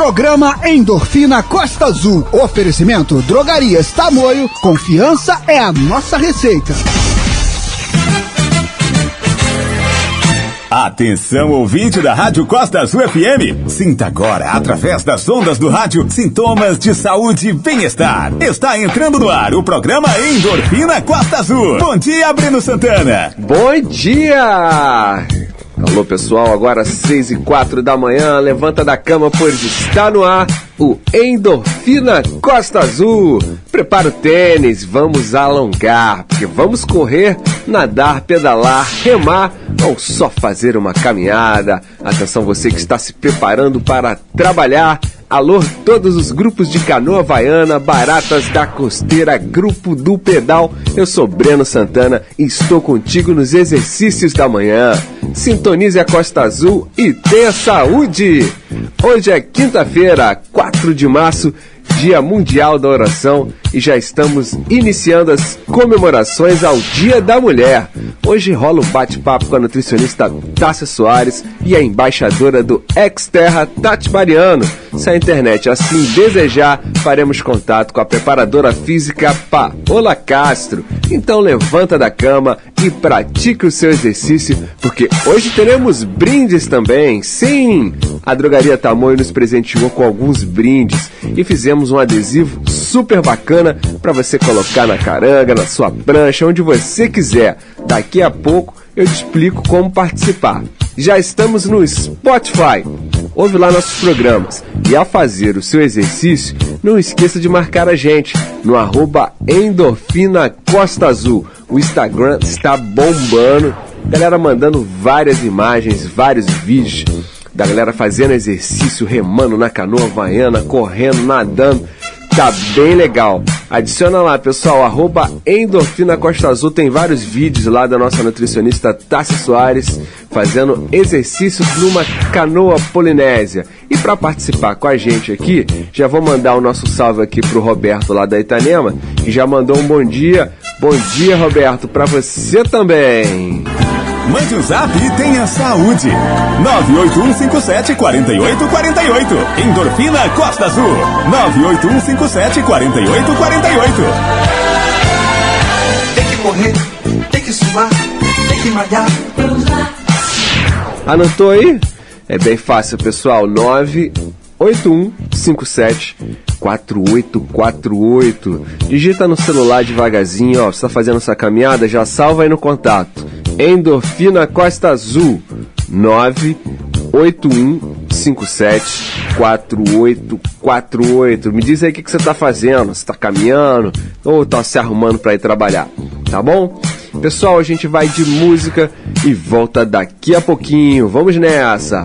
Programa Endorfina Costa Azul. Oferecimento Drogarias Tamoio. Confiança é a nossa receita. Atenção, ouvinte da Rádio Costa Azul FM. Sinta agora, através das ondas do rádio, sintomas de saúde e bem-estar. Está entrando no ar o programa Endorfina Costa Azul. Bom dia, Breno Santana. Bom dia! Alô pessoal, agora 6 e 4 da manhã, levanta da cama pois está no ar o Endorfina Costa Azul. Prepara o tênis, vamos alongar, porque vamos correr, nadar, pedalar, remar ou só fazer uma caminhada. Atenção você que está se preparando para trabalhar Alô, todos os grupos de canoa havaiana, baratas da costeira, grupo do pedal. Eu sou Breno Santana e estou contigo nos exercícios da manhã. Sintonize a Costa Azul e tenha saúde! Hoje é quinta-feira, 4 de março Dia Mundial da Oração e já estamos iniciando as comemorações ao Dia da Mulher. Hoje rola um bate-papo com a nutricionista Tássia Soares e a embaixadora do Exterra, Tati Mariano. Se a internet assim desejar, faremos contato com a preparadora física Paola Castro. Então levanta da cama e pratique o seu exercício, porque hoje teremos brindes também. Sim, a Drogaria Tamoio nos presenteou com alguns brindes e fizemos um adesivo super bacana para você colocar na caranga, na sua prancha, onde você quiser. Daqui a pouco eu te explico como participar. Já estamos no Spotify. Ouve lá nossos programas. E ao fazer o seu exercício, não esqueça de marcar a gente no arroba Endorfina Costa Azul. O Instagram está bombando. Galera mandando várias imagens, vários vídeos da galera fazendo exercício, remando na canoa havaiana, correndo, nadando. Tá bem legal. Adiciona lá, pessoal, arroba Endorfina Costa Azul. Tem vários vídeos lá da nossa nutricionista Tassi Soares fazendo exercícios numa canoa polinésia. E para participar com a gente aqui, já vou mandar o nosso salve aqui pro Roberto lá da Itanema, que já mandou um bom dia. Bom dia, Roberto, para você também. Mande um zap e tenha saúde. 98157-4848. Endorfina Costa Azul. 98157-4848. Tem que correr, tem que suar, tem que malhar. Anotou aí? É bem fácil, pessoal. 98157 4848. Digita no celular devagarzinho, ó. Você está fazendo essa caminhada, já salva aí no contato. Endorfina Costa Azul 98157 4848. Me diz aí o que, que você está fazendo. Você está caminhando ou está se arrumando para ir trabalhar? Tá bom? Pessoal, a gente vai de música e volta daqui a pouquinho. Vamos nessa!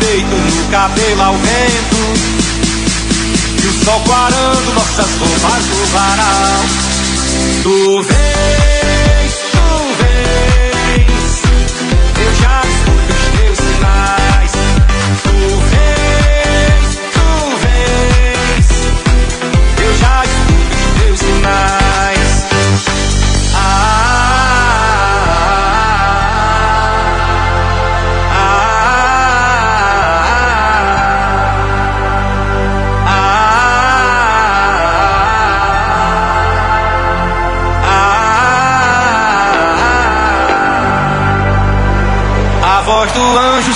peito no cabelo ao vento. E o sol quarando nossas roupas no varal. Tu vens,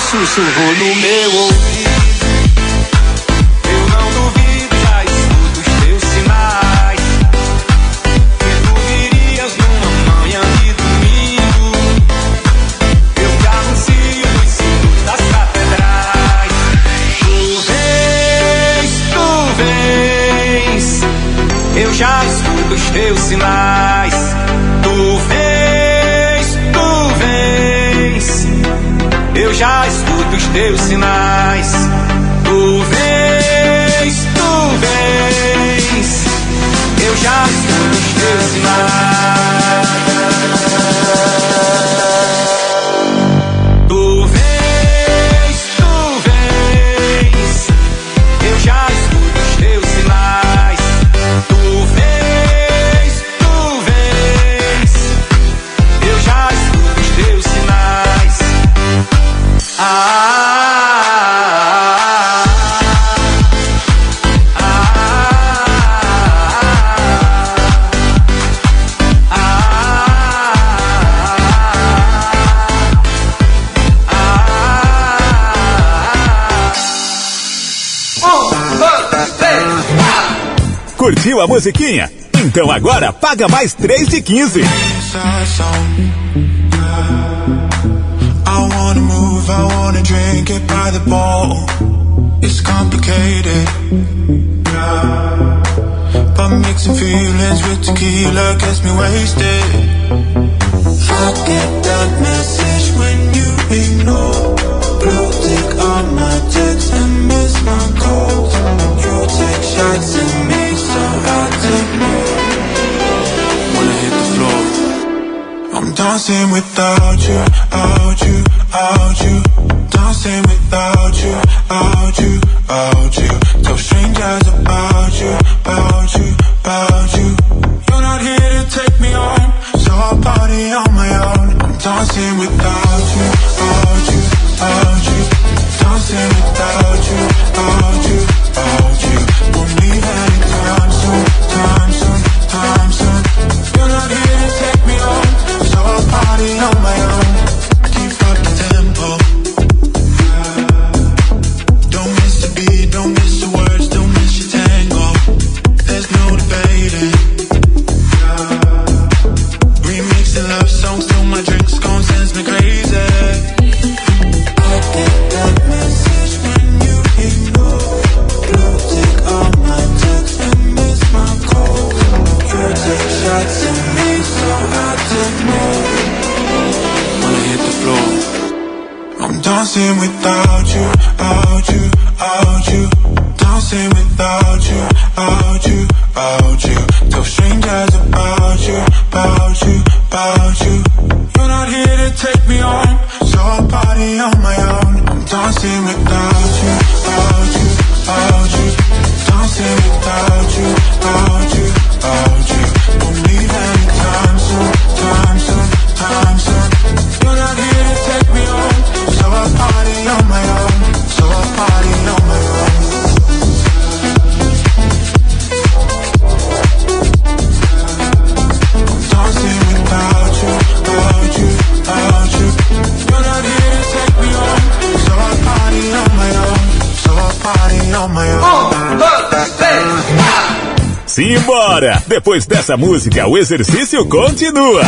sussurrou no meu ouvido. Eu não duvido, já escuto os teus sinais. Que tu virias numa manhã de domingo. Eu te anuncio nos sinos das catedrais. Tu vens, tu vens. Eu já escuto os teus sinais. Escuto os Musiquinha? Então agora paga mais 3 de 15. sad song. I wanna move, I wanna drink it by the ball. It's complicated. But mixing feelings with tequila gets me wasted. I get that message when you ignore. Blue tick on my text and miss my calls. You take shots at me, so. Wanna hit the floor. I'm dancing without you, out you, out you. Dancing without you, out you, out you. Tell strangers about you, about you, about you. You're not here to take me on, so I'll party on my own. I'm dancing without Dessa música, o exercício continua.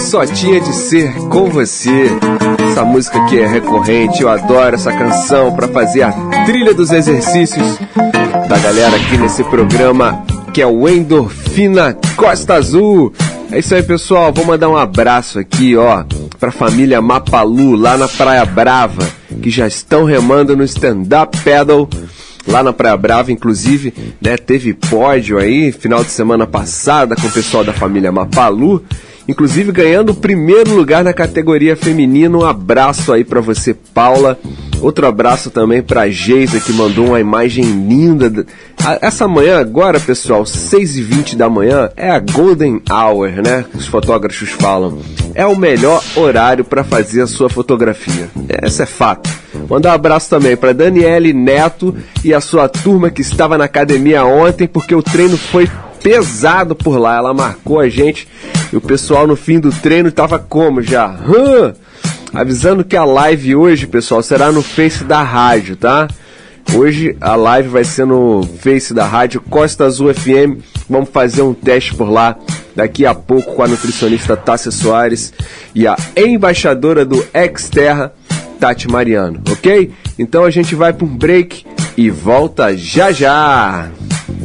Só tinha de ser com você. Essa música que é recorrente, eu adoro essa canção para fazer a trilha dos exercícios da galera aqui nesse programa que é o Endorfina Costa Azul. É isso aí, pessoal. Vou mandar um abraço aqui, ó, pra família Mapalu, lá na Praia Brava, que já estão remando no stand-up paddle. Lá na Praia Brava, inclusive, né, teve pódio aí, final de semana passada, com o pessoal da família Mapalu. Inclusive ganhando o primeiro lugar na categoria feminina. Um abraço aí pra você, Paula. Outro abraço também pra Geisa, que mandou uma imagem linda. Essa manhã, agora, pessoal, 6h20 da manhã, é a Golden Hour, né? Os fotógrafos falam. É o melhor horário pra fazer a sua fotografia. Essa é fato. Mandar um abraço também pra Daniele Neto e a sua turma que estava na academia ontem, porque o treino foi pesado por lá. Ela marcou a gente e o pessoal no fim do treino tava como já? Hã? Avisando que a live hoje, pessoal, será no Face da rádio, tá? Hoje a live vai ser no Face da rádio Costa Azul FM. Vamos fazer um teste por lá daqui a pouco com a nutricionista Tássia Soares e a embaixadora do Exterra, Tati Mariano, ok? Então a gente vai para um break e volta já já.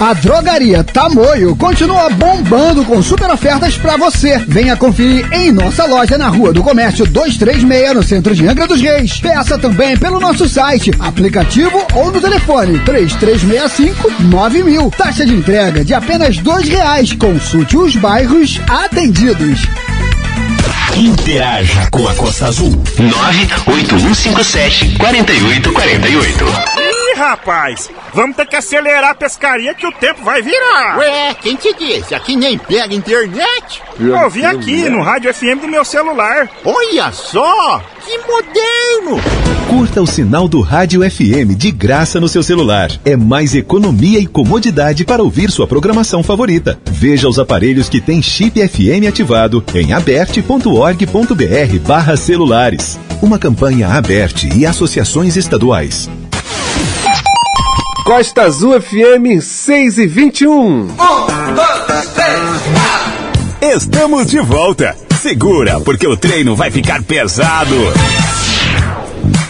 A Drogaria Tamoio continua bombando com super ofertas pra você. Venha conferir em nossa loja na Rua do Comércio 236, no centro de Angra dos Reis. Peça também pelo nosso site, aplicativo ou no telefone 3365-9000. Taxa de entrega de apenas 2 reais. Consulte os bairros atendidos. Interaja com a Costa Azul. 98157 4848. Rapaz, vamos ter que acelerar a pescaria que o tempo vai virar. Ué, quem te disse? Aqui nem pega internet? Eu vi aqui no rádio FM do meu celular. Olha só, que moderno! Curta o sinal do Rádio FM de graça no seu celular. É mais economia e comodidade para ouvir sua programação favorita. Veja os aparelhos que têm chip FM ativado em aberte.org.br barra celulares. Uma campanha aberte e associações estaduais. Costa Azul FM 6 e 21. Estamos de volta. Segura, porque o treino vai ficar pesado.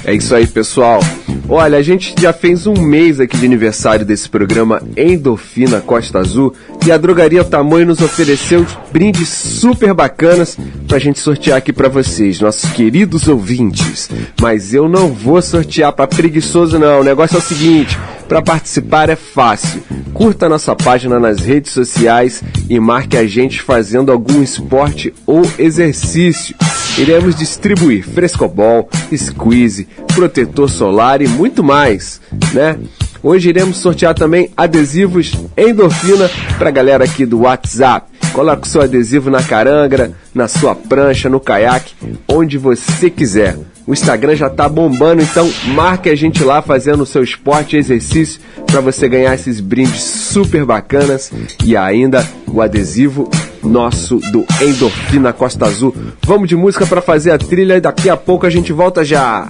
É isso aí, pessoal. Olha, a gente já fez um mês aqui de aniversário desse programa Endorfina Costa Azul e a Drogaria Tamanho nos ofereceu brindes super bacanas pra gente sortear aqui pra vocês, nossos queridos ouvintes. Mas eu não vou sortear pra preguiçoso não. O negócio é o seguinte, para participar é fácil. Curta nossa página nas redes sociais e marque a gente fazendo algum esporte ou exercício. Iremos distribuir frescobol, squeeze, protetor solar e muito mais, né? Hoje iremos sortear também adesivos endorfina para galera aqui do WhatsApp. Coloque seu adesivo na carangra, na sua prancha, no caiaque, onde você quiser. O Instagram já tá bombando, então marque a gente lá fazendo o seu esporte e exercício para você ganhar esses brindes super bacanas e ainda o adesivo nosso do Endorfina Costa Azul. Vamos de música para fazer a trilha e daqui a pouco a gente volta já.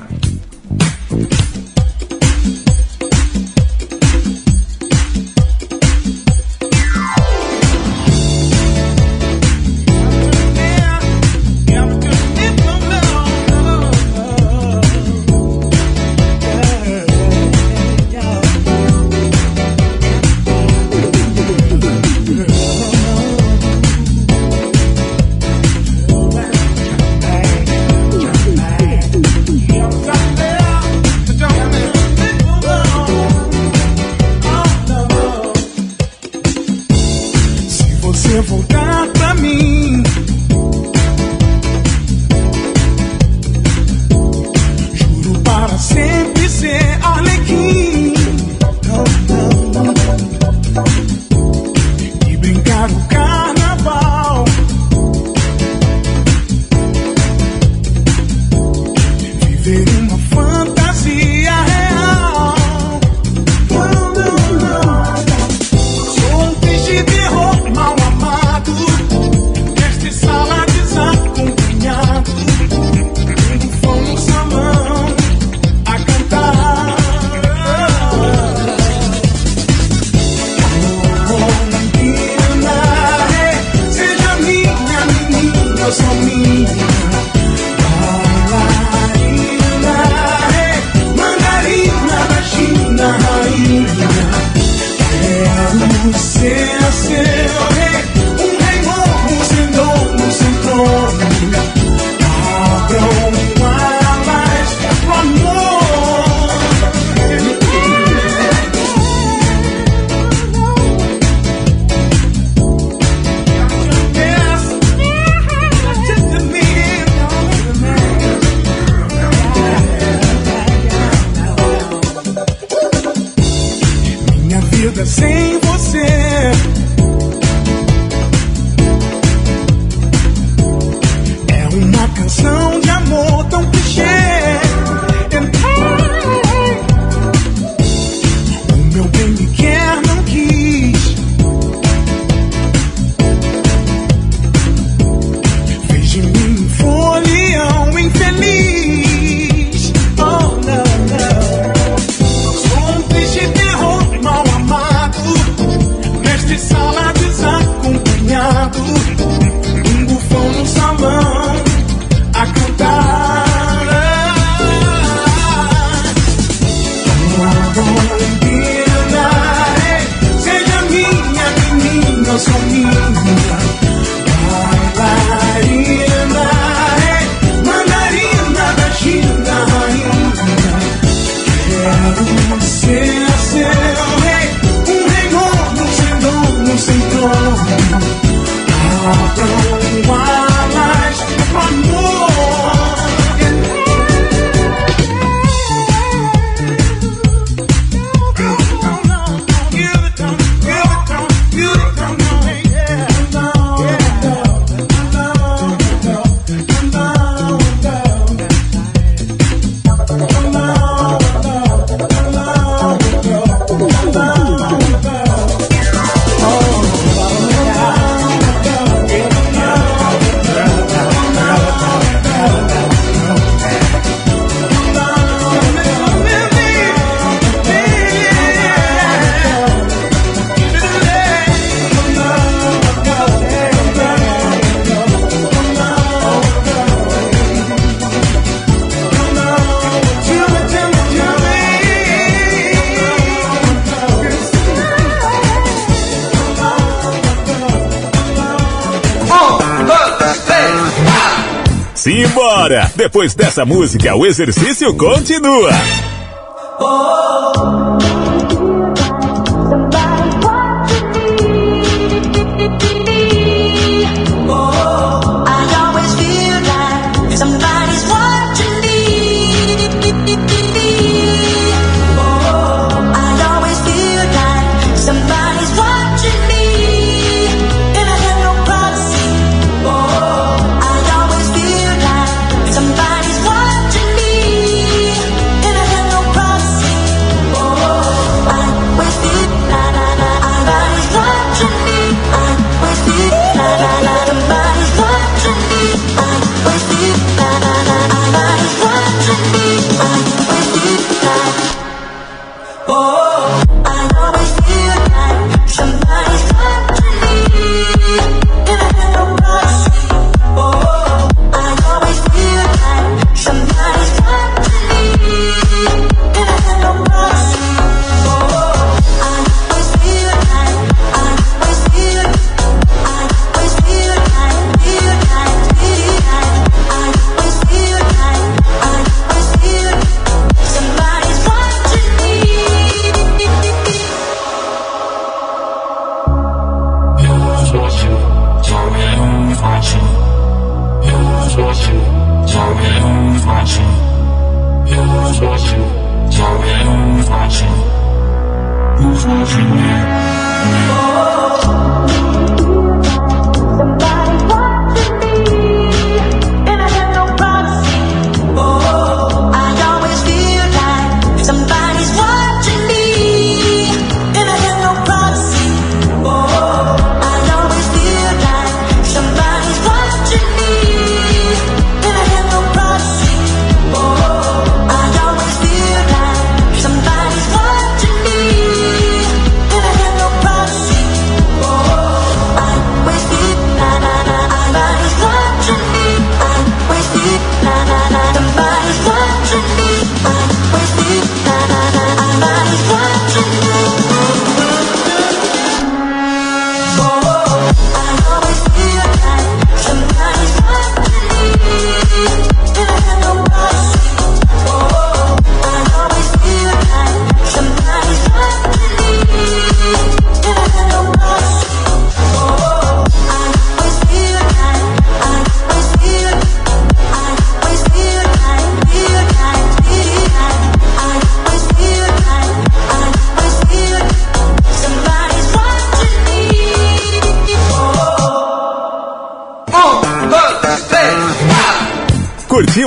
Depois dessa música, o exercício continua.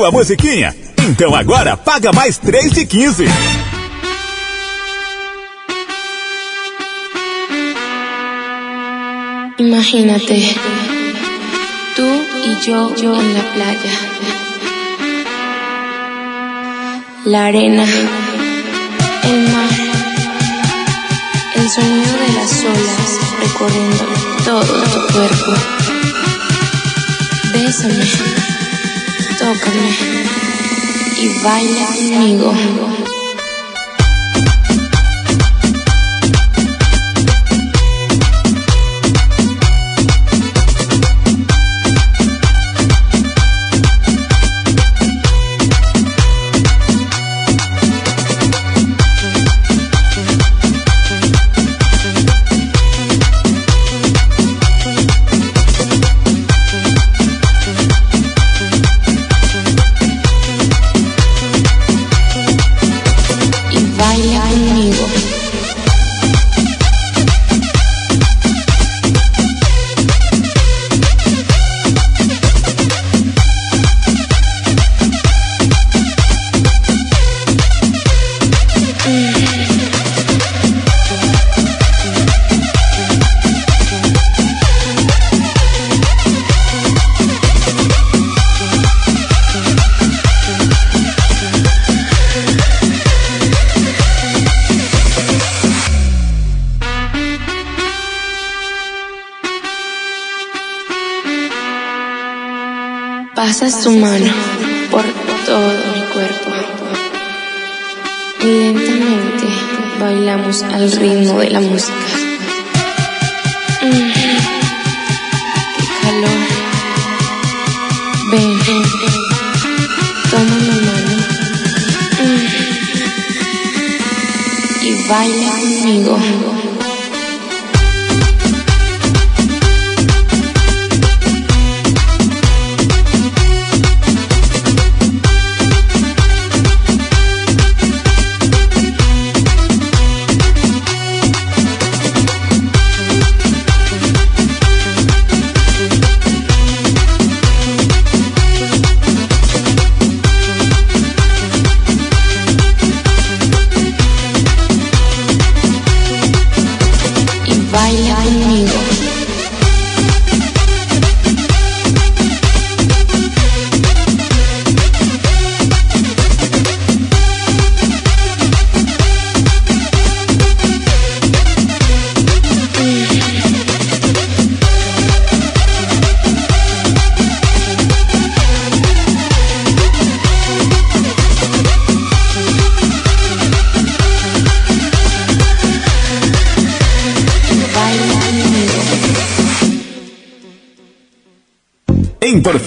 A musiquinha? Então agora paga mais 3 de 15. Imagínate, tú y yo, yo en la playa. La arena, el mar, el sonido de las olas recorriendo todo tu cuerpo. Bésame, tócame y baila conmigo. Pasas tu mano. por todo mi cuerpo. Y lentamente bailamos al ritmo de la música. Mm, ¡Qué calor! Ven, ven, ven, toma mi mano. Mm, y baila conmigo.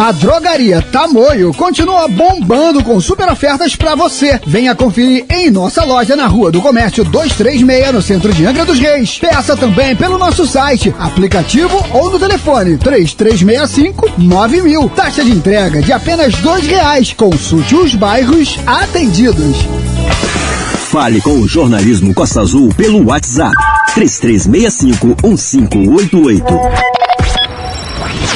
A Drogaria Tamoio continua bombando com super ofertas pra você. Venha conferir em nossa loja na Rua do Comércio 236, no centro de Angra dos Reis. Peça também pelo nosso site, aplicativo ou no telefone 3365 9000. Taxa de entrega de apenas dois reais. Consulte os bairros atendidos. Fale com o jornalismo Costa Azul pelo WhatsApp 33651588.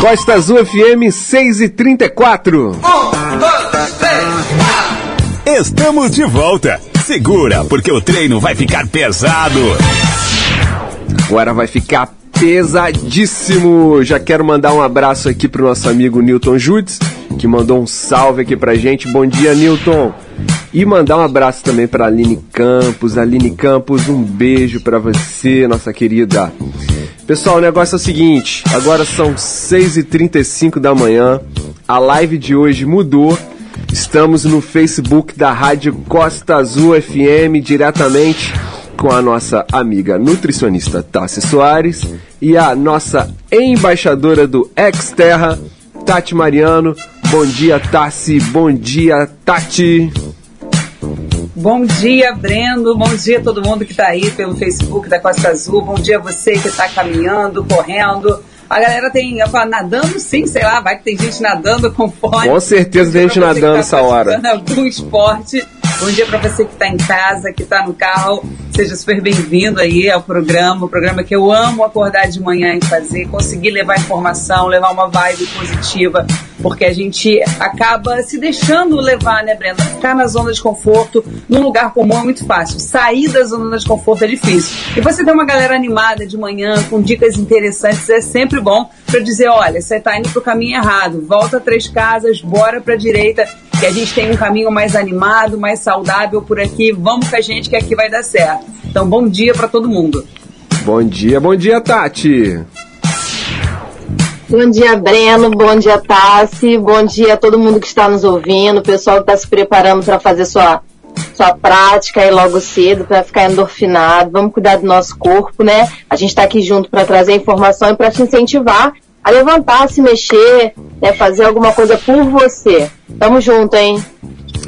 Costa Azul FM 6 e 34. Estamos de volta. Segura, porque o treino vai ficar pesado. Agora vai ficar pesadíssimo. Já quero mandar um abraço aqui pro nosso amigo Newton Judes, que mandou um salve aqui pra gente. Bom dia, Newton. E mandar um abraço também pra Aline Campos. Aline Campos, um beijo pra você, nossa querida. Pessoal, o negócio é o seguinte: agora são 6h35 da manhã. A live de hoje mudou. Estamos no Facebook da Rádio Costa Azul FM diretamente com a nossa amiga nutricionista Tassi Soares e a nossa embaixadora do Exterra, Tati Mariano. Bom dia, Tassi. Bom dia, Tati. Bom dia, Brendo. Bom dia a todo mundo que está aí pelo Facebook da Costa Azul. Bom dia a você que está caminhando, correndo. A galera tem eu falo, nadando, sim, sei lá, vai que tem gente nadando com fone. Com certeza tem gente que nadando tá essa hora. algum esporte. Bom dia para você que está em casa, que está no carro. Seja super bem-vindo aí ao programa, o programa que eu amo acordar de manhã e fazer, conseguir levar informação, levar uma vibe positiva, porque a gente acaba se deixando levar, né, Brenda? Ficar na zona de conforto, num lugar comum é muito fácil. Sair da zona de conforto é difícil. E você ter uma galera animada de manhã, com dicas interessantes, é sempre bom para dizer, olha, você está indo pro caminho errado, volta três casas, bora pra direita, que a gente tem um caminho mais animado, mais saudável por aqui. Vamos com a gente que aqui vai dar certo. Então, bom dia para todo mundo. Bom dia, bom dia, Tati. Bom dia, Breno. Bom dia, Tassi. Bom dia a todo mundo que está nos ouvindo, o pessoal que está se preparando para fazer sua, sua prática aí logo cedo, para ficar endorfinado. Vamos cuidar do nosso corpo, né? A gente está aqui junto para trazer informação e para te incentivar a levantar, se mexer, né? fazer alguma coisa por você. Tamo junto, hein?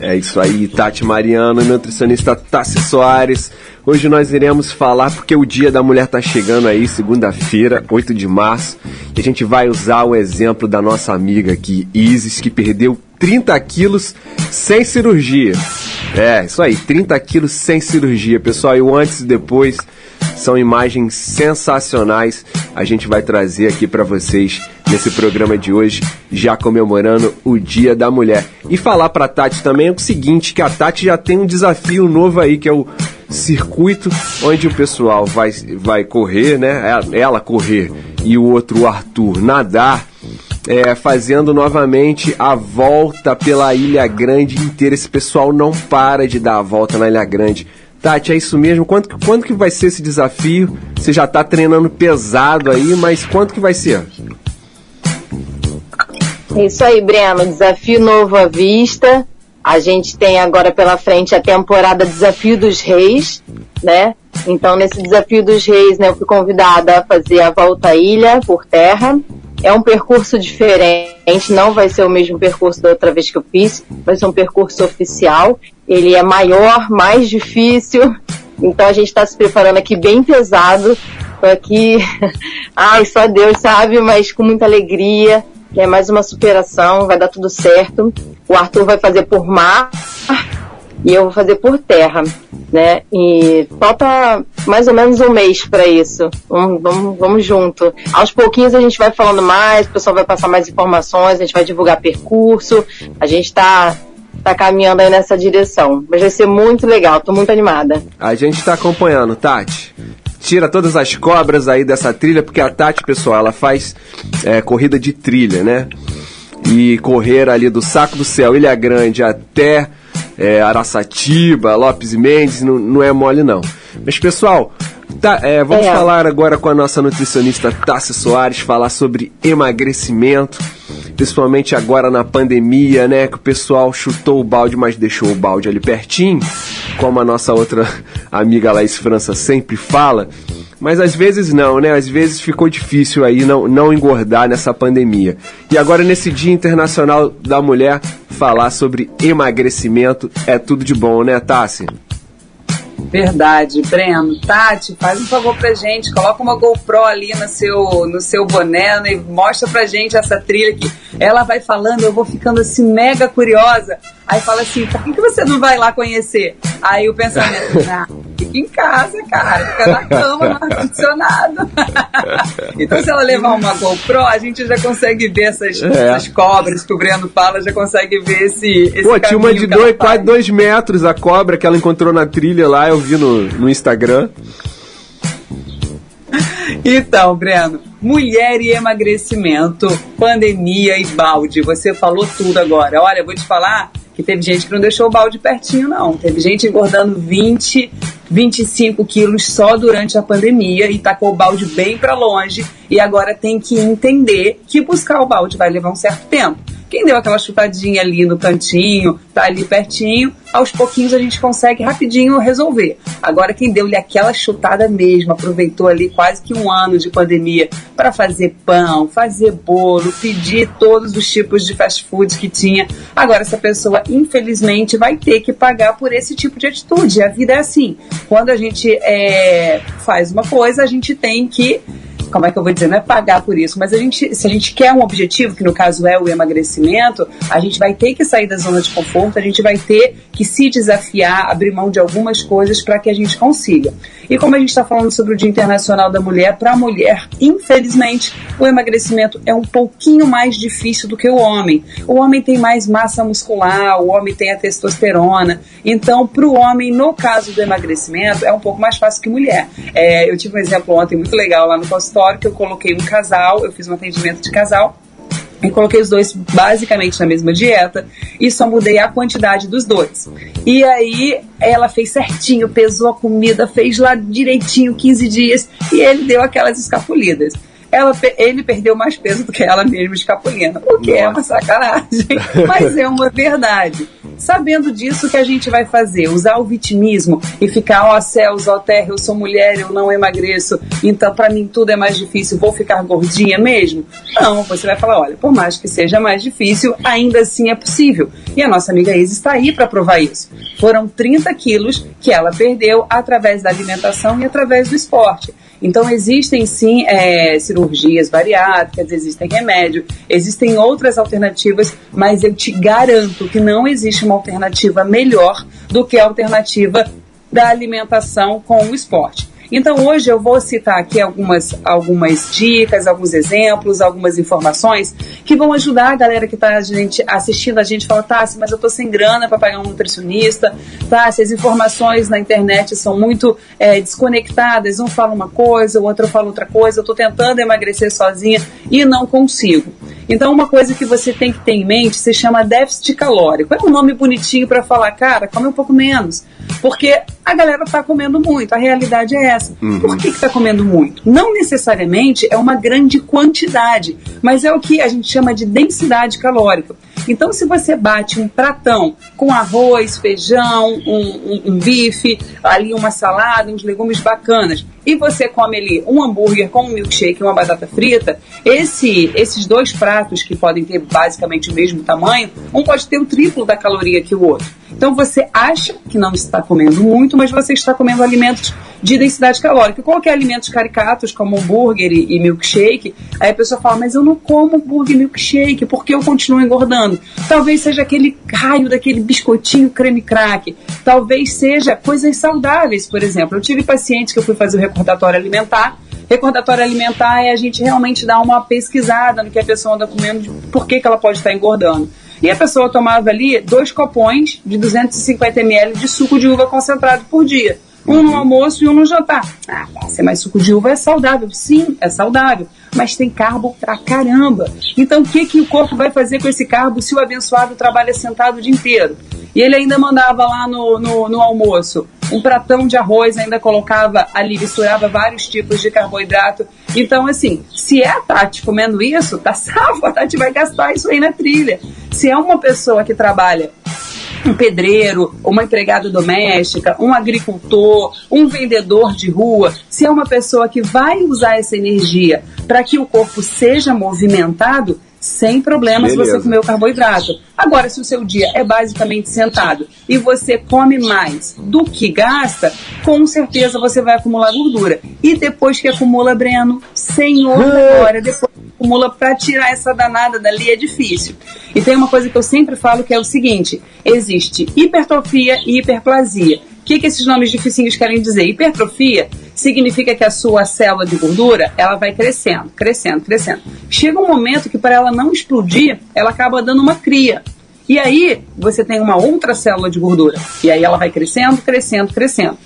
É isso aí, Tati Mariano, nutricionista Tassi Soares. Hoje nós iremos falar porque o Dia da Mulher tá chegando aí, segunda-feira, 8 de março, e a gente vai usar o exemplo da nossa amiga aqui, Isis, que perdeu 30 quilos sem cirurgia. É, isso aí, 30 quilos sem cirurgia, pessoal, e o antes e depois são imagens sensacionais. A gente vai trazer aqui para vocês nesse programa de hoje, já comemorando o Dia da Mulher. E falar para Tati também é o seguinte, que a Tati já tem um desafio novo aí, que é o circuito onde o pessoal vai, vai correr, né? Ela correr e o outro, o Arthur, nadar. É, fazendo novamente a volta pela Ilha Grande inteira. Esse pessoal não para de dar a volta na Ilha Grande. Tati, é isso mesmo? Quanto, quando que vai ser esse desafio? Você já está treinando pesado aí, mas quanto que vai ser? É isso aí, Breno. Desafio novo à vista. A gente tem agora pela frente a temporada Desafio dos Reis, né? Então, nesse Desafio dos Reis, né, eu fui convidada a fazer a volta à ilha por terra. É um percurso diferente, não vai ser o mesmo percurso da outra vez que eu fiz, vai ser um percurso oficial. Ele é maior, mais difícil, então a gente está se preparando aqui bem pesado. Tô aqui, ai, só Deus sabe, mas com muita alegria. É mais uma superação, vai dar tudo certo. O Arthur vai fazer por mar e eu vou fazer por terra, né? E falta mais ou menos um mês para isso. Vamos, vamos, vamos junto. Aos pouquinhos a gente vai falando mais, o pessoal vai passar mais informações, a gente vai divulgar percurso, a gente está tá caminhando aí nessa direção. Mas vai ser muito legal, tô muito animada. A gente está acompanhando, Tati. Tira todas as cobras aí dessa trilha, porque a Tati, pessoal, ela faz é, corrida de trilha, né? E correr ali do Saco do Céu, Ilha Grande, até é, Araçatiba, Lopes e Mendes, não, não é mole não. Mas, pessoal, tá, é, vamos É. falar agora com a nossa nutricionista Tassi Soares, falar sobre emagrecimento, principalmente agora na pandemia, né? Que o pessoal chutou o balde, mas deixou o balde ali pertinho, como a nossa outra amiga Laís França sempre fala. Mas às vezes não, né? Às vezes ficou difícil aí não, não engordar nessa pandemia. E agora, nesse Dia Internacional da Mulher, falar sobre emagrecimento é tudo de bom, né, Tassi? Verdade, Breno. Tati, faz um favor pra gente, coloca uma GoPro ali no seu, no seu boné né, e mostra pra gente essa trilha que ela vai falando, eu vou ficando assim mega curiosa. Aí fala assim, por que, que você não vai lá conhecer? Aí o pensamento, ah, fica em casa, cara, fica na cama, no ar-condicionado. então se ela levar uma GoPro, a gente já consegue ver essas, É. essas cobras que o Breno fala, já consegue ver esse, esse Pô, tinha uma de dois, quase dois metros a cobra que ela encontrou na trilha lá, eu vi no, no Instagram. Então, Breno, mulher e emagrecimento, pandemia e balde. Você falou tudo agora. Olha, vou te falar que teve gente que não deixou o balde pertinho, não. Teve gente engordando 20, 25 quilos só durante a pandemia e tacou o balde bem para longe. E agora tem que entender que buscar o balde vai levar um certo tempo. Quem deu aquela chutadinha ali no cantinho, tá ali pertinho, aos pouquinhos a gente consegue rapidinho resolver. Agora, quem deu-lhe aquela chutada mesmo, aproveitou ali quase que um ano de pandemia para fazer pão, fazer bolo, pedir todos os tipos de fast food que tinha. Agora, essa pessoa, infelizmente, vai ter que pagar por esse tipo de atitude. A vida é assim. Quando a gente é, faz uma coisa, a gente tem que como é que eu vou dizer, não é pagar por isso, mas a gente, se a gente quer um objetivo, que no caso é o emagrecimento, a gente vai ter que sair da zona de conforto, a gente vai ter que se desafiar, abrir mão de algumas coisas para que a gente consiga. E como a gente está falando sobre o Dia Internacional da Mulher, para a mulher, infelizmente, o emagrecimento é um pouquinho mais difícil do que o homem. O homem tem mais massa muscular, o homem tem a testosterona. Então, para o homem, no caso do emagrecimento, é um pouco mais fácil que mulher. É, eu tive um exemplo ontem muito legal lá no consultório que eu coloquei um casal, eu fiz um atendimento de casal. E coloquei os dois basicamente na mesma dieta e só mudei a quantidade dos dois. E aí ela fez certinho, pesou a comida, fez lá direitinho 15 dias e ele deu aquelas escapulidas. Ela, ele perdeu mais peso do que ela mesma escapulindo, o que é uma sacanagem, mas é uma verdade. Sabendo disso, o que a gente vai fazer? Usar o vitimismo e ficar, ó céus, ó terra, eu sou mulher, eu não emagreço, então para mim tudo é mais difícil, vou ficar gordinha mesmo? Não, você vai falar, olha, por mais que seja mais difícil, ainda assim é possível. E a nossa amiga Isis está aí para provar isso. Foram 30 quilos que ela perdeu através da alimentação e através do esporte. Então existem sim é, cirurgias bariátricas, existem remédio, existem outras alternativas, mas eu te garanto que não existe uma alternativa melhor do que a alternativa da alimentação com o esporte. Então hoje eu vou citar aqui algumas, algumas dicas, alguns exemplos, algumas informações que vão ajudar a galera que está assistindo a gente a falar, tá, mas eu estou sem grana para pagar um nutricionista, tá, se as informações na internet são muito é, desconectadas, um fala uma coisa, o outro fala outra coisa, eu estou tentando emagrecer sozinha e não consigo. Então uma coisa que você tem que ter em mente se chama déficit calórico. É um nome bonitinho para falar, cara, come um pouco menos. Porque a galera está comendo muito, a realidade é essa. Uhum. Por que está comendo muito? Não necessariamente é uma grande quantidade, mas é o que a gente chama de densidade calórica. Então, se você bate um pratão com arroz, feijão, um, um- um bife, ali uma salada, uns legumes bacanas, e você come ali um hambúrguer com um milkshake e uma batata frita, esse, esses dois pratos que podem ter basicamente o mesmo tamanho, um pode ter o triplo da caloria que o outro. Então você acha que não está comendo muito, mas você está comendo alimentos de densidade calórica. Qualquer alimentos caricatos, como hambúrguer e, e milkshake, aí a pessoa fala, mas eu não como hambúrguer e milkshake, porque eu continuo engordando. Talvez seja aquele raio daquele biscoitinho creme crack. Talvez seja coisas saudáveis, por exemplo. Eu tive pacientes que eu fui fazer o recordatório alimentar. Recordatório alimentar é a gente realmente dar uma pesquisada no que a pessoa anda comendo, de por que, que ela pode estar engordando. E a pessoa tomava ali dois copões de 250 ml de suco de uva concentrado por dia. Um no almoço e um no jantar. Ah, Tássia, mas suco de uva é saudável. Sim, é saudável. Mas tem carbo pra caramba. Então o que, que o corpo vai fazer com esse carbo se o abençoado trabalha sentado o dia inteiro? E ele ainda mandava lá no, no, no almoço um pratão de arroz, ainda colocava ali, misturava vários tipos de carboidrato. Então, assim, se é a Tati comendo isso, tá salvo, a Tati vai gastar isso aí na trilha. Se é uma pessoa que trabalha um pedreiro, uma empregada doméstica, um agricultor, um vendedor de rua, se é uma pessoa que vai usar essa energia para que o corpo seja movimentado, sem problemas Beleza. você comer o carboidrato. Agora, se o seu dia é basicamente sentado e você come mais do que gasta, com certeza você vai acumular gordura. E depois que acumula, Breno, senhor da glória, depois que acumula para tirar essa danada dali é difícil. E tem uma coisa que eu sempre falo que é o seguinte: existe hipertrofia e hiperplasia. O que, que esses nomes dificinhos querem dizer? Hipertrofia significa que a sua célula de gordura ela vai crescendo, crescendo, crescendo. Chega um momento que para ela não explodir, ela acaba dando uma cria. E aí você tem uma outra célula de gordura. E aí ela vai crescendo, crescendo, crescendo.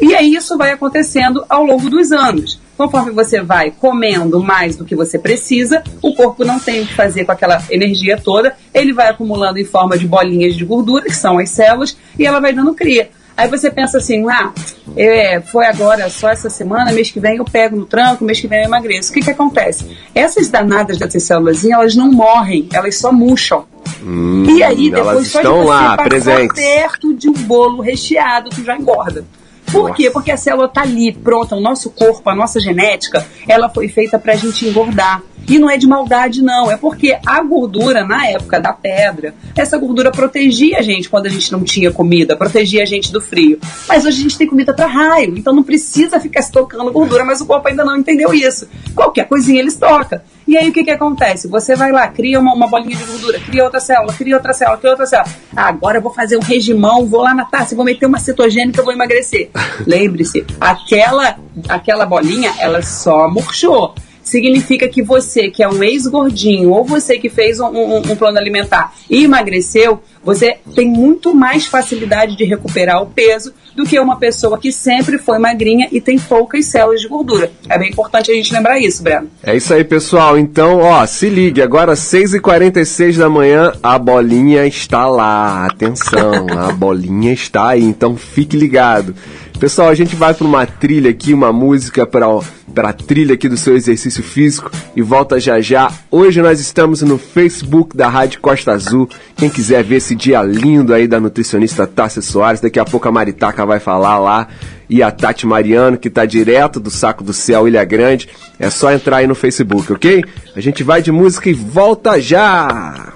E aí isso vai acontecendo ao longo dos anos. Conforme você vai comendo mais do que você precisa, o corpo não tem o que fazer com aquela energia toda, ele vai acumulando em forma de bolinhas de gordura, que são as células, e ela vai dando cria. Aí você pensa assim, ah, é, foi agora só essa semana, mês que vem eu pego no tranco, mês que vem eu emagreço. O que que acontece? Essas danadas dessas células, elas não morrem, elas só murcham. Hum, E aí, elas depois só de estão você lá, presentes. perto de um bolo recheado, tu já engorda. Por quê? Porque a célula tá ali, pronta. O nosso corpo, a nossa genética, ela foi feita pra gente engordar. E não é de maldade, não. É porque a gordura, na época da pedra, essa gordura protegia a gente quando a gente não tinha comida, protegia a gente do frio. Mas hoje a gente tem comida pra raio, então não precisa ficar estocando gordura, mas o corpo ainda não entendeu isso. Qualquer coisinha ele estoca. E aí o que, que acontece? Você vai lá, cria uma, uma bolinha de gordura, cria outra célula, cria outra célula, cria outra célula. Ah, agora eu vou fazer um regimão, vou lá na taça, vou meter uma cetogênica, vou emagrecer. Lembre-se, aquela, aquela bolinha, ela só murchou. Significa que você, que é um ex-gordinho, ou você que fez um, um- um plano alimentar e emagreceu, você tem muito mais facilidade de recuperar o peso do que uma pessoa que sempre foi magrinha e tem poucas células de gordura. É bem importante a gente lembrar isso, Breno. É isso aí, pessoal. Então, ó, se ligue. Agora, 6h46 da manhã, a bolinha está lá. Atenção, a bolinha está aí. Então, fique ligado. Pessoal, a gente vai para uma trilha aqui, uma música para para trilha aqui do seu exercício físico e volta já já. Hoje nós estamos no Facebook da Rádio Costa Azul. Quem quiser ver esse dia lindo aí da nutricionista Tássia Soares, daqui a pouco a Maritaca vai falar lá e a Tati Mariano, que tá direto do Saco do Céu, Ilha Grande. É só entrar aí no Facebook, ok? A gente vai de música e volta já!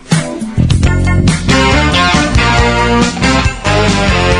Vem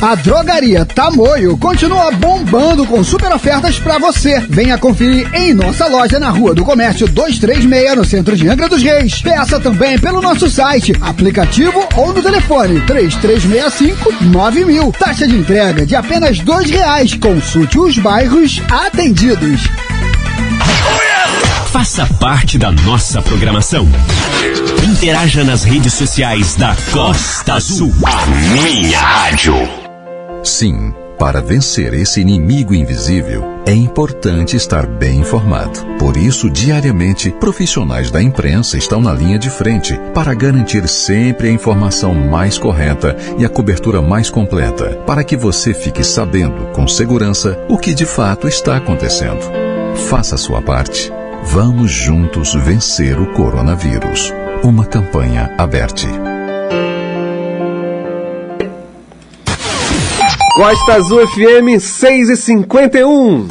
A Drogaria Tamoio continua bombando com super ofertas pra você. Venha conferir em nossa loja na Rua do Comércio 236, no centro de Angra dos Reis. Peça também pelo nosso site, aplicativo ou no telefone 3365 9000. Taxa de entrega de apenas dois reais. Consulte os bairros atendidos. Faça parte da nossa programação. Interaja nas redes sociais da Costa Azul. A minha rádio. Sim, para vencer esse inimigo invisível, é importante estar bem informado. Por isso, diariamente, profissionais da imprensa estão na linha de frente para garantir sempre a informação mais correta e a cobertura mais completa, para que você fique sabendo com segurança o que de fato está acontecendo. Faça a sua parte. Vamos juntos vencer o coronavírus. Uma campanha aberta. Costa Azul FM 6 e 51.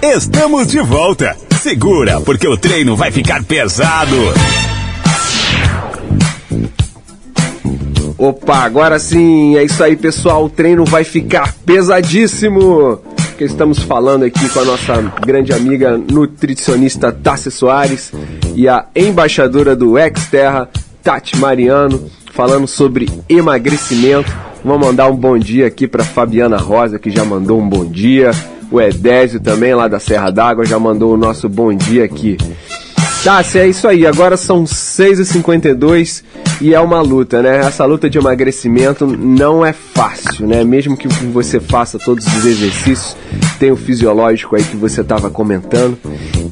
Estamos de volta. Segura, porque o treino vai ficar pesado. Opa, agora sim, é isso aí, pessoal. O treino vai ficar pesadíssimo. Porque estamos falando aqui com a nossa grande amiga nutricionista Tassi Soares e a embaixadora do Exterra, Tati Mariano, falando sobre emagrecimento. Vamos mandar um bom dia aqui para Fabiana Rosa, que já mandou um bom dia. O Edésio também, lá da Serra d'Água, já mandou o nosso bom dia aqui. Tassi, é isso aí. Agora são 6h52 e é uma luta, né? Essa luta de emagrecimento não é fácil, né? Mesmo que você faça todos os exercícios, tem o fisiológico aí que você estava comentando.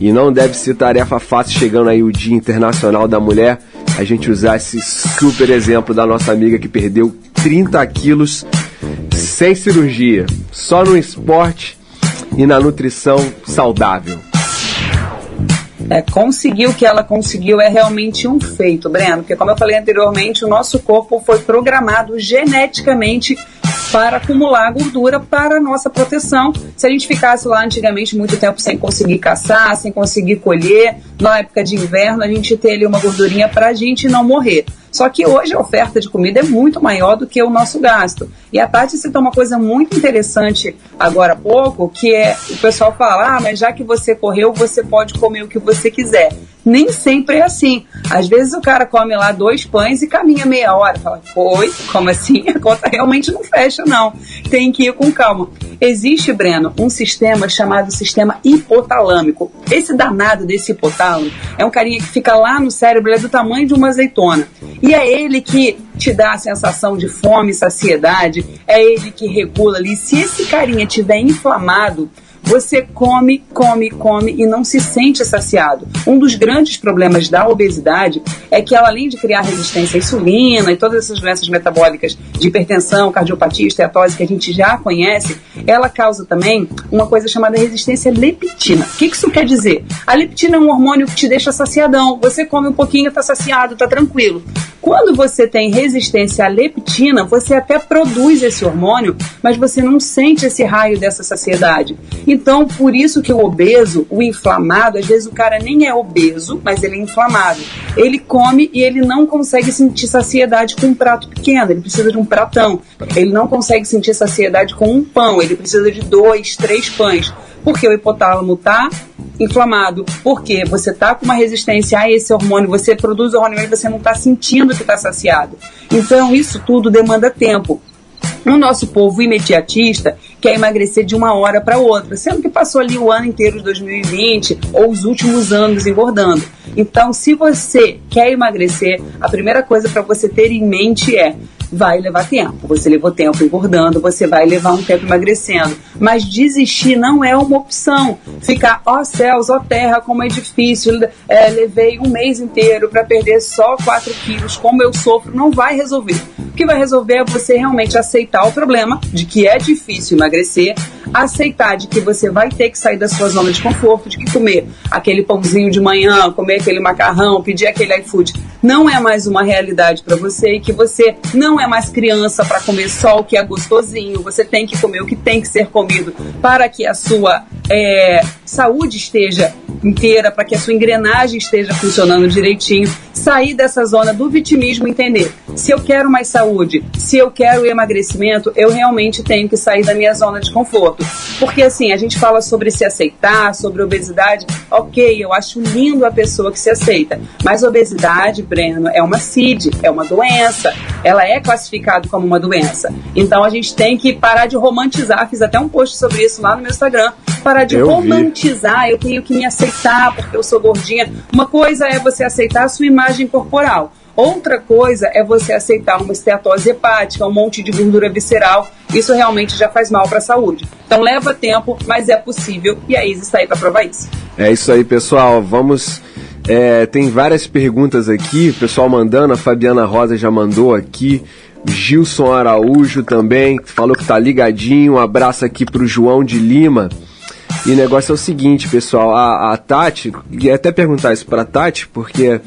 E não deve ser tarefa fácil chegando aí o Dia Internacional da Mulher, a gente usar esse super exemplo da nossa amiga que perdeu 30 quilos sem cirurgia, só no esporte e na nutrição saudável. É, conseguir o que ela conseguiu é realmente um feito, Breno, porque como eu falei anteriormente, o nosso corpo foi programado geneticamente para acumular gordura para a nossa proteção. Se a gente ficasse lá antigamente muito tempo sem conseguir caçar, sem conseguir colher, na época de inverno a gente ter ali uma gordurinha para a gente não morrer. Só que hoje a oferta de comida é muito maior do que o nosso gasto. E a Tati citou uma coisa muito interessante agora há pouco, que é o pessoal fala, ah, mas já que você correu, você pode comer o que você quiser. Nem sempre é assim. Às vezes o cara come lá dois pães e caminha meia hora. Fala, oi, como assim? A conta realmente não fecha, não. Tem que ir com calma. Existe, Breno, um sistema chamado sistema hipotalâmico. Esse danado desse hipotálamo é um carinha que fica lá no cérebro, ele é do tamanho de uma azeitona. E é ele que te dá a sensação de fome saciedade, é ele que regula ali. Se esse carinha tiver inflamado, você come, come, come e não se sente saciado. Um dos grandes problemas da obesidade é que ela, além de criar resistência à insulina e todas essas doenças metabólicas de hipertensão, cardiopatia, esteatose que a gente já conhece, ela causa também uma coisa chamada resistência leptina. O que isso quer dizer? A leptina é um hormônio que te deixa saciadão. Você come um pouquinho, está saciado, está tranquilo. Quando você tem resistência à leptina, você até produz esse hormônio, mas você não sente esse raio dessa saciedade. Então, por isso que o obeso, o inflamado, às vezes o cara nem é obeso, mas ele é inflamado. Ele come e ele não consegue sentir saciedade com um prato pequeno, ele precisa de um pratão. Ele não consegue sentir saciedade com um pão, ele precisa de dois, três pães. Porque o hipotálamo está inflamado, porque você está com uma resistência a esse hormônio, você produz o hormônio e você não está sentindo que está saciado. Então, isso tudo demanda tempo. O nosso povo imediatista quer emagrecer de uma hora para outra, sendo que passou ali o ano inteiro de 2020 ou os últimos anos engordando. Então, se você quer emagrecer, a primeira coisa para você ter em mente é vai levar tempo. Você levou tempo engordando, você vai levar um tempo emagrecendo. Mas desistir não é uma opção. Ficar, ó céus, ó terra, como é difícil. É, levei um mês inteiro para perder só 4 quilos, como eu sofro, não vai resolver. O que vai resolver é você realmente aceitar o problema de que é difícil emagrecer, aceitar de que você vai ter que sair da sua zona de conforto, de que comer aquele pãozinho de manhã, comer aquele macarrão, pedir aquele iFood, não é mais uma realidade para você e que você não é mais criança para comer só o que é gostosinho, você tem que comer o que tem que ser comido para que a sua é, saúde esteja inteira, para que a sua engrenagem esteja funcionando direitinho, sair dessa zona do vitimismo e entender se eu quero mais saúde, se eu quero emagrecimento, eu realmente tenho que sair da minha zona de conforto. Porque assim, a gente fala sobre se aceitar, sobre obesidade, ok, eu acho lindo a pessoa que se aceita, mas obesidade, Breno, é uma CID, é uma doença, ela é classificada como uma doença. Então a gente tem que parar de romantizar, fiz até um post sobre isso lá no meu Instagram, parar de Eu vi. romantizar, eu tenho que me aceitar porque eu sou gordinha. Uma coisa é você aceitar a sua imagem corporal. Outra coisa é você aceitar uma esteatose hepática, um monte de gordura visceral. Isso realmente já faz mal para a saúde. Então leva tempo, mas é possível e a Isis está aí para provar isso. É isso aí, pessoal. Vamos. é, tem várias perguntas aqui, o pessoal mandando, a Fabiana Rosa já mandou aqui. o Gilson Araújo também, falou que tá ligadinho. Um abraço aqui pro João de Lima. E o negócio é o seguinte, pessoal, a, a Tati, ia até perguntar isso pra Tati, porque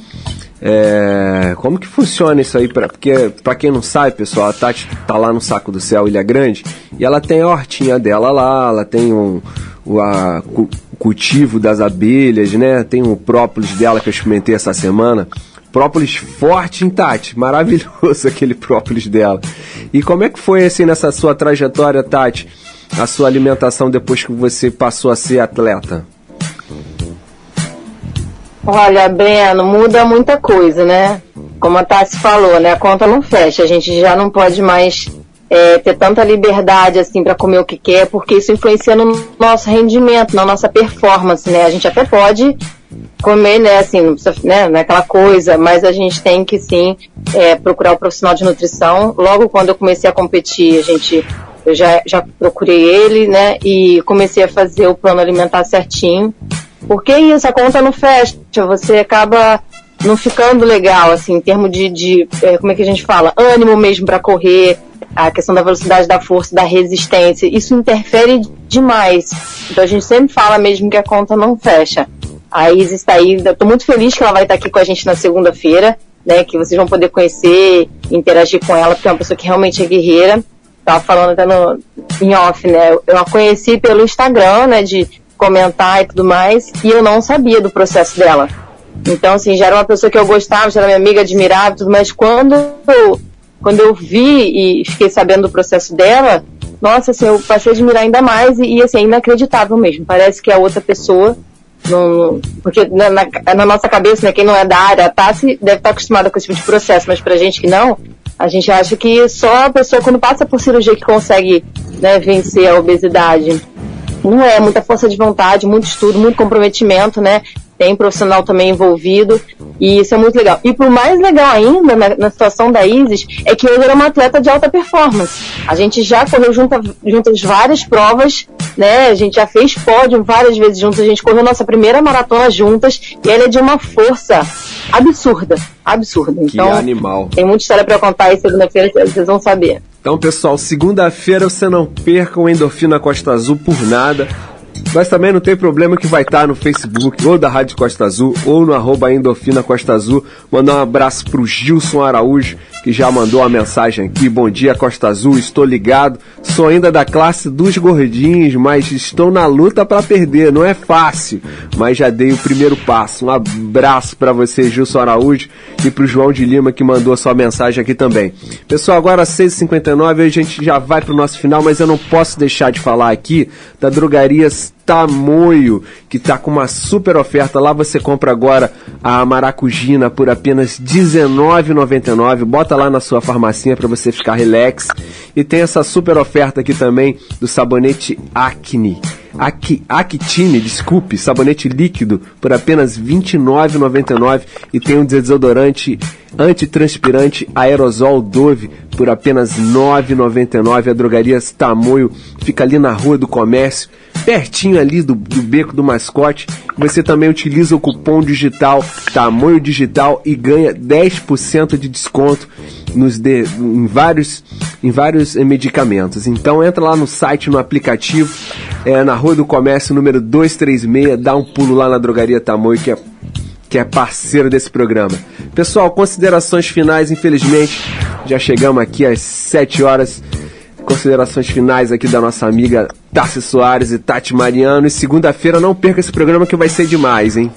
é, como que funciona isso aí? Pra, porque, pra quem não sabe, pessoal, a Tati tá lá no Saco do Céu, Ilha Grande, e ela tem a hortinha dela lá, ela tem um, o a, cu- cultivo das abelhas, né? Tem o própolis dela que eu experimentei essa semana. Própolis forte, hein, Tati? Maravilhoso aquele própolis dela. E como é que foi, assim, nessa sua trajetória, Tati, a sua alimentação depois que você passou a ser atleta? Olha, Breno, muda muita coisa, né? Como a Tassi falou, né? A conta não fecha. A gente já não pode mais é, ter tanta liberdade assim para comer o que quer, porque isso influencia no nosso rendimento, na nossa performance, né? A gente até pode comer, né? Assim, não precisa, né? Não é coisa, mas a gente tem que sim é, procurar o profissional de nutrição. Logo quando eu comecei a competir, a gente eu já, já procurei ele, né? E comecei a fazer o plano alimentar certinho. Porque isso, a conta não fecha, você acaba não ficando legal, assim, em termos de, de eh, como é que a gente fala, ânimo mesmo para correr, a questão da velocidade, da força, da resistência, isso interfere demais. Então a gente sempre fala mesmo que a conta não fecha. A Isis está aí, tô muito feliz que ela vai estar aqui com a gente na segunda-feira, né, que vocês vão poder conhecer, interagir com ela, porque é uma pessoa que realmente é guerreira. Tava falando até no, em off, né, eu a conheci pelo Instagram, né, de comentar e tudo mais, e eu não sabia do processo dela. Então, assim, já era uma pessoa que eu gostava, já era minha amiga, admirava tudo, mas quando eu, quando eu vi e fiquei sabendo do processo dela, nossa, assim, eu passei a admirar ainda mais e, e, assim, é inacreditável mesmo. Parece que é outra pessoa, não, porque na, na, na nossa cabeça, né, quem não é da área, a Tassi deve estar acostumada com esse tipo de processo, mas pra gente que não, a gente acha que só a pessoa quando passa por cirurgia que consegue né, vencer a obesidade. Não é, muita força de vontade, muito estudo, muito comprometimento, né? Tem profissional também envolvido e isso é muito legal. E pro mais legal ainda na, na situação da Isis é que eu era uma atleta de alta performance. A gente já correu junta, juntas várias provas, né? A gente já fez pódio várias vezes juntas. A gente correu nossa primeira maratona juntas e ela é de uma força absurda, absurda. Que Então animal. tem muita história para contar aí segunda-feira vocês vão saber. Então, pessoal, segunda-feira você não perca o Endorfina Costa Azul por nada. Mas também não tem problema que vai estar no Facebook ou da Rádio Costa Azul ou no arroba Costa Azul. Mandar um abraço pro Gilson Araújo, que já mandou uma mensagem aqui. Bom dia, Costa Azul, estou ligado. Sou ainda da classe dos gordinhos, mas estou na luta para perder. Não é fácil, mas já dei o primeiro passo. Um abraço para você, Gilson Araújo, e pro João de Lima, que mandou a sua mensagem aqui também. Pessoal, agora às 6h59 a gente já vai pro nosso final, mas eu não posso deixar de falar aqui da drogarias Tamoio, que tá com uma super oferta. Lá você compra agora a maracujina por apenas R$19,99. Bota lá na sua farmacinha para você ficar relax. E tem essa super oferta aqui também do sabonete Acne. Ac Actine, desculpe, sabonete líquido por apenas R$ 29,99 e tem um desodorante antitranspirante aerosol Dove por apenas R$ 9,99. A drogaria Tamoio fica ali na Rua do Comércio, pertinho ali do, do beco do mascote. Você também utiliza o cupom digital Tamoio Digital e ganha 10% de desconto nos de, em vários em vários eh, medicamentos. Então entra lá no site, no aplicativo, é, na Rua do Comércio, número 236, dá um pulo lá na Drogaria Tamoio, que é, que é parceiro desse programa. Pessoal, considerações finais, infelizmente, já chegamos aqui às 7 horas. Considerações finais aqui da nossa amiga Tassi Soares e Tati Mariano. E segunda-feira não perca esse programa que vai ser demais, hein?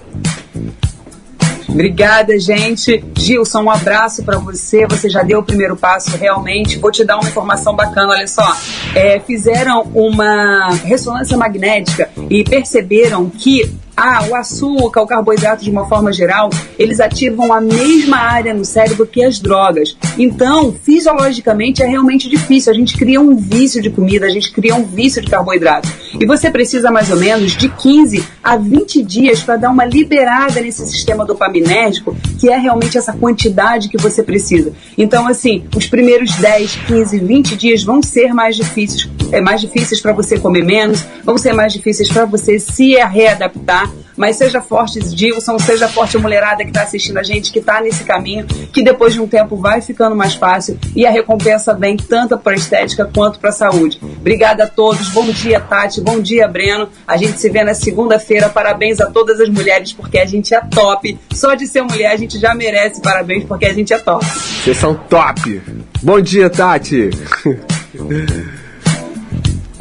Obrigada, gente. Gilson, um abraço para você. Você já deu o primeiro passo, realmente. Vou te dar uma informação bacana. Olha só, É, fizeram uma ressonância magnética e perceberam que ah, o açúcar, o carboidrato de uma forma geral, eles ativam a mesma área no cérebro que as drogas. Então, fisiologicamente é realmente difícil. A gente cria um vício de comida, a gente cria um vício de carboidrato. E você precisa mais ou menos de 15 a 20 dias para dar uma liberada nesse sistema dopaminérgico, que é realmente essa quantidade que você precisa. Então, assim, os primeiros 10, 15, 20 dias vão ser mais difíceis, é mais difíceis para você comer menos, vão ser mais difíceis para você se readaptar. Mas seja forte, Dilson, seja forte a mulherada que está assistindo a gente, que está nesse caminho, que depois de um tempo vai ficando mais fácil e a recompensa vem tanto para a estética quanto para a saúde. Obrigada a todos. Bom dia, Tati. Bom dia, Breno. A gente se vê na segunda-feira. Parabéns a todas as mulheres, porque a gente é top. Só de ser mulher, a gente já merece parabéns, porque a gente é top. Vocês são top! Bom dia, Tati!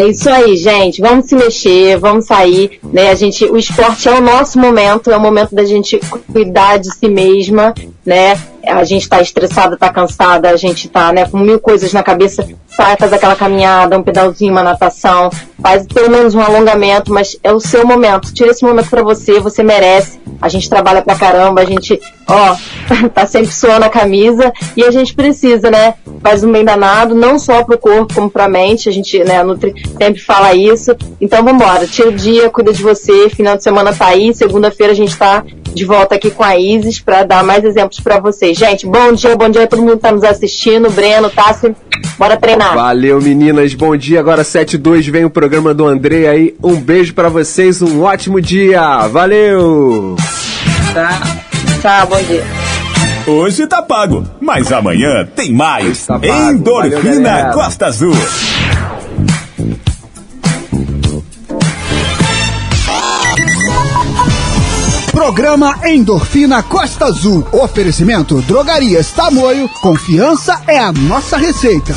É isso aí, gente. Vamos se mexer, vamos sair, né? A gente, o esporte é o nosso momento, é o momento da gente cuidar de si mesma, né? A gente tá estressada, tá cansada, a gente tá, né, com mil coisas na cabeça. Sai, faz aquela caminhada, um pedalzinho, uma natação, faz pelo menos um alongamento, mas é o seu momento. Tira esse momento pra você, você merece. A gente trabalha pra caramba, a gente, ó, tá sempre suando a camisa e a gente precisa, né? Faz um bem danado, não só pro corpo, como pra mente. A gente, né, sempre fala isso. Então vambora, tira o dia, cuida de você. Final de semana tá aí, segunda-feira a gente tá de volta aqui com a Isis pra dar mais exemplos pra vocês. Gente, bom dia, bom dia a todo mundo que tá nos assistindo. Breno, Tassi, bora treinar. Valeu, meninas. Bom dia. Agora 7 e 2 vem o programa do André aí. Um beijo pra vocês, um ótimo dia. Valeu! Tá. Tchau, bom dia. Hoje tá pago, mas amanhã tem mais. pago. Endorfina Valeu. Costa Azul. Programa Endorfina Costa Azul. Oferecimento Drogarias Tamoio. Confiança é a nossa receita.